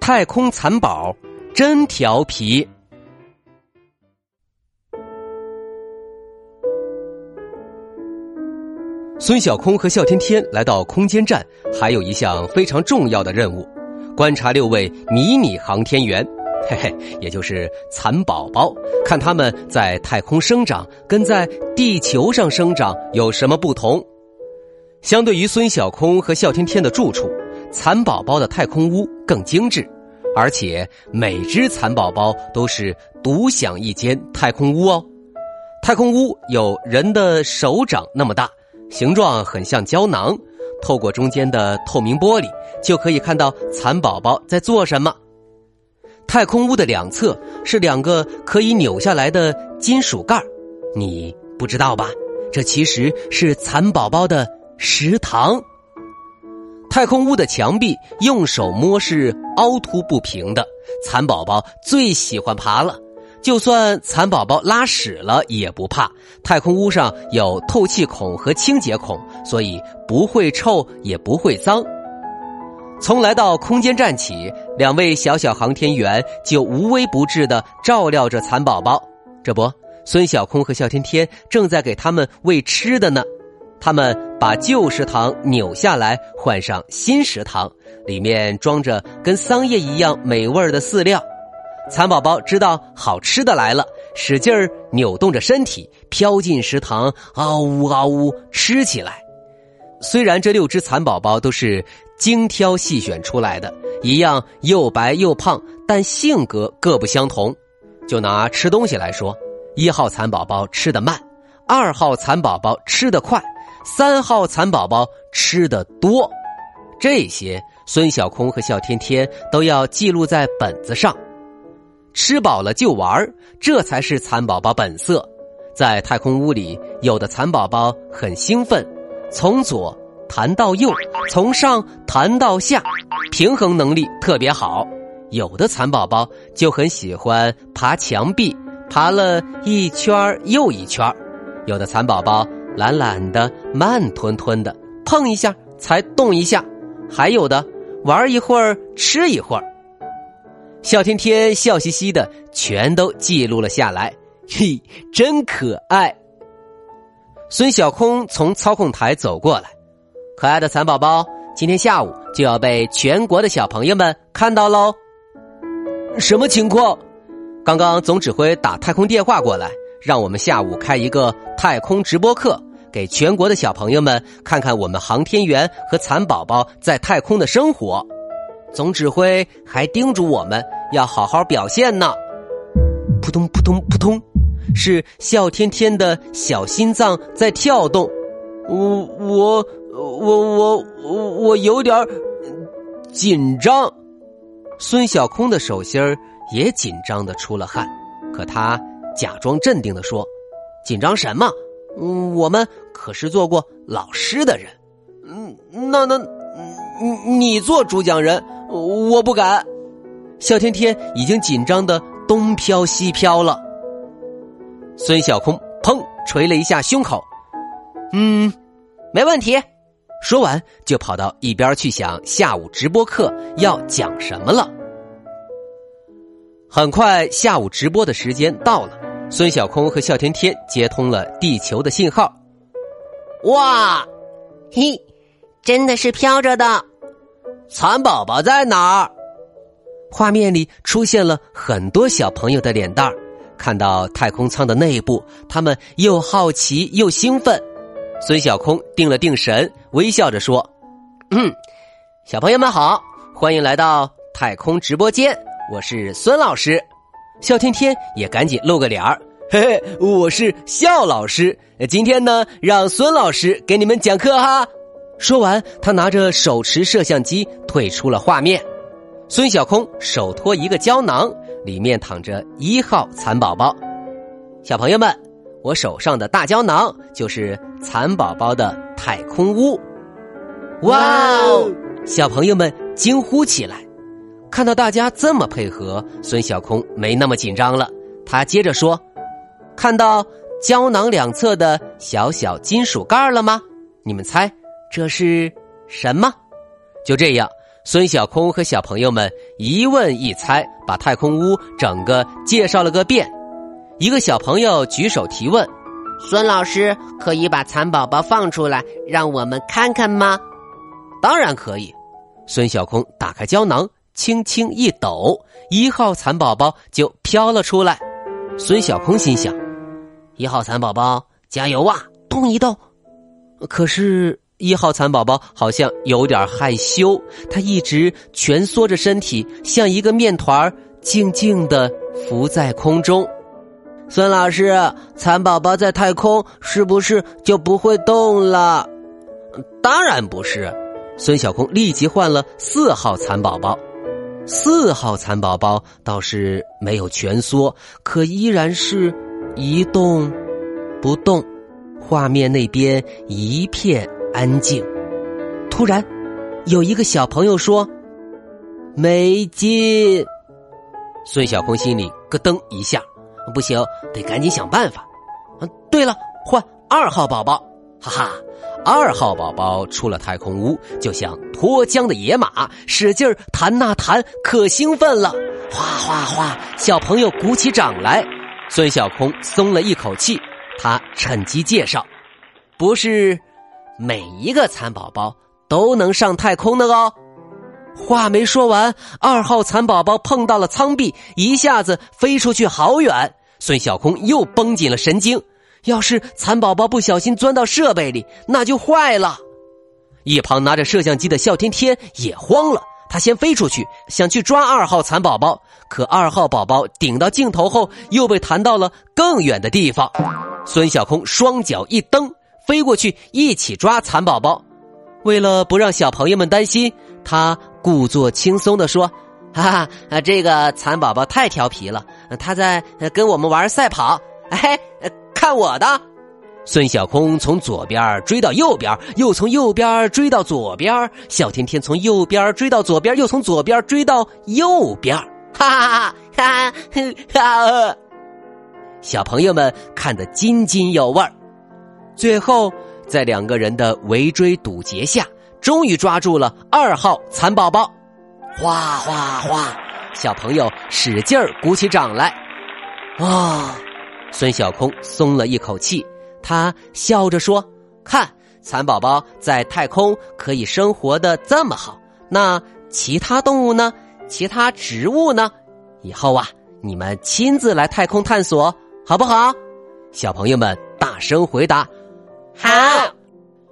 太空蚕宝真调皮。孙小空和笑天天来到空间站，还有一项非常重要的任务：观察六位迷你航天员，嘿嘿，也就是蚕宝宝，看他们在太空生长跟在地球上生长有什么不同。相对于孙小空和笑天天的住处。蚕宝宝的太空屋更精致，而且每只蚕宝宝都是独享一间太空屋哦。太空屋有人的手掌那么大，形状很像胶囊。透过中间的透明玻璃，就可以看到蚕宝宝在做什么。太空屋的两侧是两个可以扭下来的金属盖你不知道吧？这其实是蚕宝宝的食堂。太空屋的墙壁用手摸是凹凸不平的，蚕宝宝最喜欢爬了。就算蚕宝宝拉屎了也不怕，太空屋上有透气孔和清洁孔，所以不会臭也不会脏。从来到空间站起，两位小小航天员就无微不至的照料着蚕宝宝。这不，孙小空和笑天天正在给他们喂吃的呢。他们把旧食堂扭下来，换上新食堂，里面装着跟桑叶一样美味的饲料。蚕宝宝知道好吃的来了，使劲儿扭动着身体，飘进食堂，嗷呜嗷呜吃起来。虽然这六只蚕宝宝都是精挑细选出来的，一样又白又胖，但性格各不相同。就拿吃东西来说，一号蚕宝宝吃得慢，二号蚕宝宝吃得快。三号蚕宝宝吃的多，这些孙小空和笑天天都要记录在本子上。吃饱了就玩这才是蚕宝宝本色。在太空屋里，有的蚕宝宝很兴奋，从左弹到右，从上弹到下，平衡能力特别好。有的蚕宝宝就很喜欢爬墙壁，爬了一圈又一圈。有的蚕宝宝。懒懒的，慢吞吞的，碰一下才动一下，还有的玩一会儿，吃一会儿。笑天天笑嘻嘻的，全都记录了下来。嘿，真可爱！孙小空从操控台走过来，可爱的蚕宝宝，今天下午就要被全国的小朋友们看到喽。什么情况？刚刚总指挥打太空电话过来。让我们下午开一个太空直播课，给全国的小朋友们看看我们航天员和蚕宝宝在太空的生活。总指挥还叮嘱我们要好好表现呢。扑通扑通扑通，是笑天天的小心脏在跳动。我我我我我有点紧张。孙小空的手心儿也紧张的出了汗，可他。假装镇定的说：“紧张什么？嗯，我们可是做过老师的人。嗯，那那，你你做主讲人，我不敢。”笑天天已经紧张的东飘西飘了。孙小空砰捶了一下胸口，嗯，没问题。说完就跑到一边去想下午直播课要讲什么了。很快，下午直播的时间到了。孙小空和笑天天接通了地球的信号。哇，嘿，真的是飘着的！蚕宝宝在哪儿？画面里出现了很多小朋友的脸蛋儿。看到太空舱的内部，他们又好奇又兴奋。孙小空定了定神，微笑着说：“嗯，小朋友们好，欢迎来到太空直播间，我是孙老师。”笑天天也赶紧露个脸儿，嘿嘿，我是笑老师。今天呢，让孙老师给你们讲课哈。说完，他拿着手持摄像机退出了画面。孙小空手托一个胶囊，里面躺着一号蚕宝宝。小朋友们，我手上的大胶囊就是蚕宝宝的太空屋。哇哦！小朋友们惊呼起来。看到大家这么配合，孙小空没那么紧张了。他接着说：“看到胶囊两侧的小小金属盖了吗？你们猜这是什么？”就这样。孙小空和小朋友们一问一猜，把太空屋整个介绍了个遍。一个小朋友举手提问：“孙老师，可以把蚕宝宝放出来，让我们看看吗？”“当然可以。”孙小空打开胶囊，轻轻一抖，一号蚕宝宝就飘了出来。孙小空心想：“一号蚕宝宝，加油啊，动一动！”可是。一号蚕宝宝好像有点害羞，它一直蜷缩着身体，像一个面团静静的浮在空中。孙老师，蚕宝宝在太空是不是就不会动了？当然不是。孙小空立即换了四号蚕宝宝。四号蚕宝宝倒是没有蜷缩，可依然是一动不动。画面那边一片。安静。突然，有一个小朋友说：“没劲。”孙小空心里咯噔一下，不行，得赶紧想办法。啊，对了，换二号宝宝！哈哈，二号宝宝出了太空屋，就像脱缰的野马，使劲弹呐弹，可兴奋了。哗哗哗，小朋友鼓起掌来。孙小空松了一口气，他趁机介绍：“不是。”每一个蚕宝宝都能上太空的哦。话没说完，二号蚕宝宝碰到了舱壁，一下子飞出去好远。孙小空又绷紧了神经，要是蚕宝宝不小心钻到设备里，那就坏了。一旁拿着摄像机的笑天天也慌了，他先飞出去，想去抓二号蚕宝宝，可二号宝宝顶到镜头后，又被弹到了更远的地方。孙小空双脚一蹬。飞过去一起抓蚕宝宝，为了不让小朋友们担心，他故作轻松的说：“哈哈，这个蚕宝宝太调皮了，他在跟我们玩赛跑。哎，看我的！”孙小空从左边追到右边，又从右边追到左边，小天天从右边追到左边，又从左边追到右边。哈哈哈哈哈！小朋友们看得津津有味。最后，在两个人的围追堵截下，终于抓住了二号蚕宝宝。哗哗哗！小朋友使劲儿鼓起掌来。哇！孙小空松了一口气，他笑着说：“看，蚕宝宝在太空可以生活的这么好，那其他动物呢？其他植物呢？以后啊，你们亲自来太空探索，好不好？”小朋友们大声回答。好，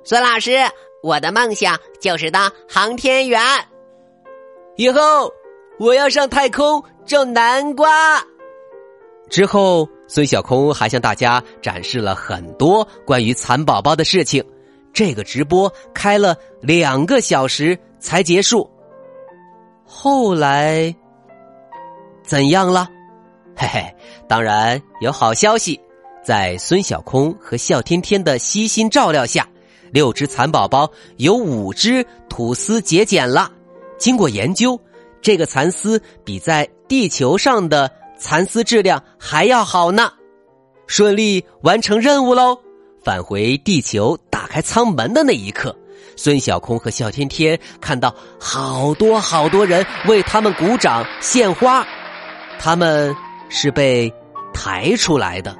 孙老师，我的梦想就是当航天员。以后我要上太空种南瓜。之后，孙小空还向大家展示了很多关于蚕宝宝的事情。这个直播开了两个小时才结束。后来怎样了？嘿嘿，当然有好消息。在孙小空和笑天天的悉心照料下，六只蚕宝宝有五只吐丝结茧了。经过研究，这个蚕丝比在地球上的蚕丝质量还要好呢。顺利完成任务喽！返回地球，打开舱门的那一刻，孙小空和笑天天看到好多好多人为他们鼓掌献花，他们是被抬出来的。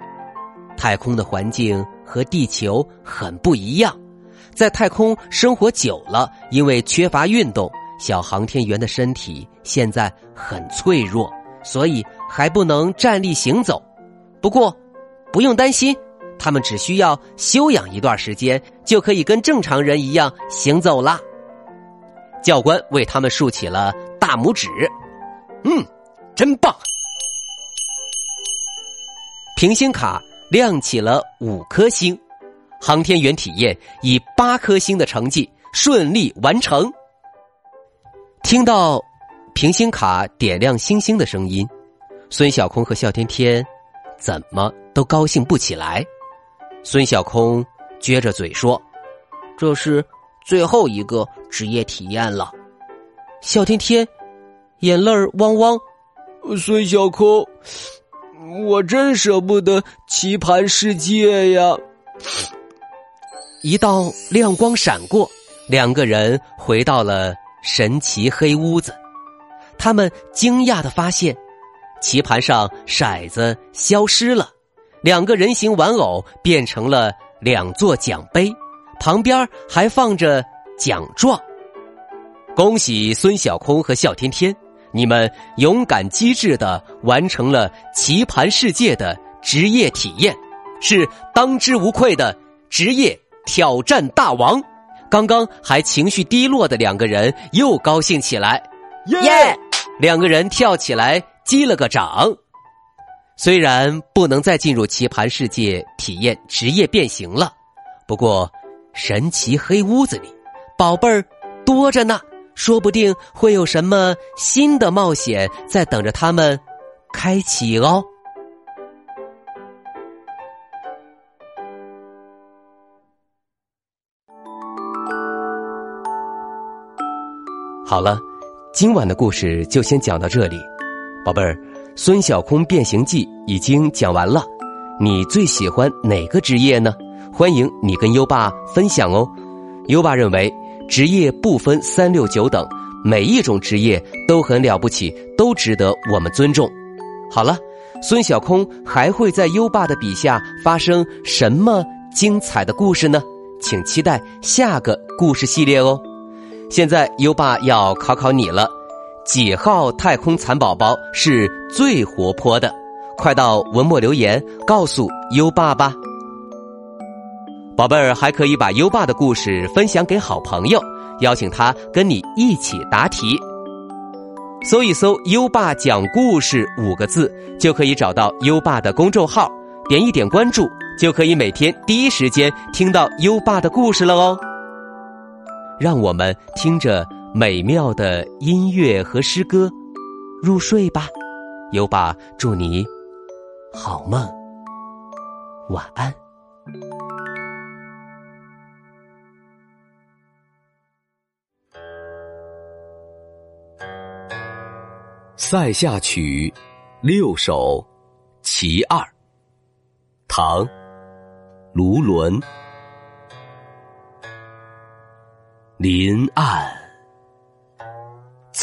太空的环境和地球很不一样，在太空生活久了，因为缺乏运动，小航天员的身体现在很脆弱，所以还不能站立行走。不过，不用担心，他们只需要休养一段时间，就可以跟正常人一样行走啦。教官为他们竖起了大拇指，嗯，真棒！平行卡。亮起了五颗星，航天员体验以八颗星的成绩顺利完成。听到平星卡点亮星星的声音，孙小空和笑天天怎么都高兴不起来。孙小空撅着嘴说：“这是最后一个职业体验了。”笑天天眼泪汪汪。孙小空，我真舍不得棋盘世界呀！一道亮光闪过，两个人回到了神奇黑屋子。他们惊讶的发现，棋盘上骰子消失了，两个人形玩偶变成了两座奖杯，旁边还放着奖状。恭喜孙小空和笑天天，你们勇敢机智的完成了棋盘世界的职业体验，是当之无愧的职业挑战大王。刚刚还情绪低落的两个人又高兴起来，耶！两个人跳起来击了个掌。虽然不能再进入棋盘世界体验职业变形了，不过神奇黑屋子里宝贝儿多着呢。说不定会有什么新的冒险在等着他们开启哦。好了，今晚的故事就先讲到这里，宝贝儿，《孙小空变形记》已经讲完了，你最喜欢哪个职业呢？欢迎你跟优爸分享哦。优爸认为。职业不分三六九等，每一种职业都很了不起，都值得我们尊重。好了，孙小空还会在优爸的笔下发生什么精彩的故事呢？请期待下个故事系列哦。现在优爸要考考你了，几号太空蚕宝宝是最活泼的？快到文末留言告诉优爸吧。宝贝儿还可以把优爸的故事分享给好朋友，邀请他跟你一起答题。搜一搜“优爸讲故事”五个字，就可以找到优爸的公众号，点一点关注，就可以每天第一时间听到优爸的故事了哦。让我们听着美妙的音乐和诗歌入睡吧。优爸祝你好梦，晚安。《塞下曲六首·其二》唐·卢纶。林暗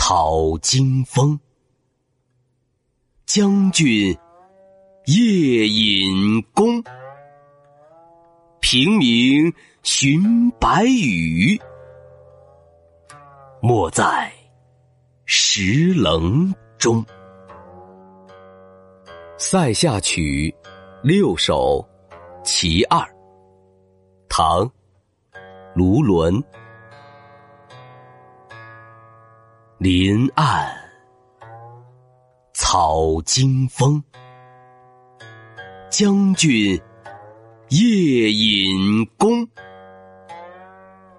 草惊风，将军夜引弓。平明寻白羽，没在石棱。中，《塞下曲六首·其二》唐·卢纶。林暗草惊风，将军夜引弓。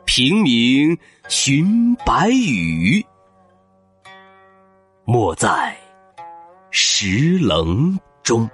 平明寻白羽。没在石棱中。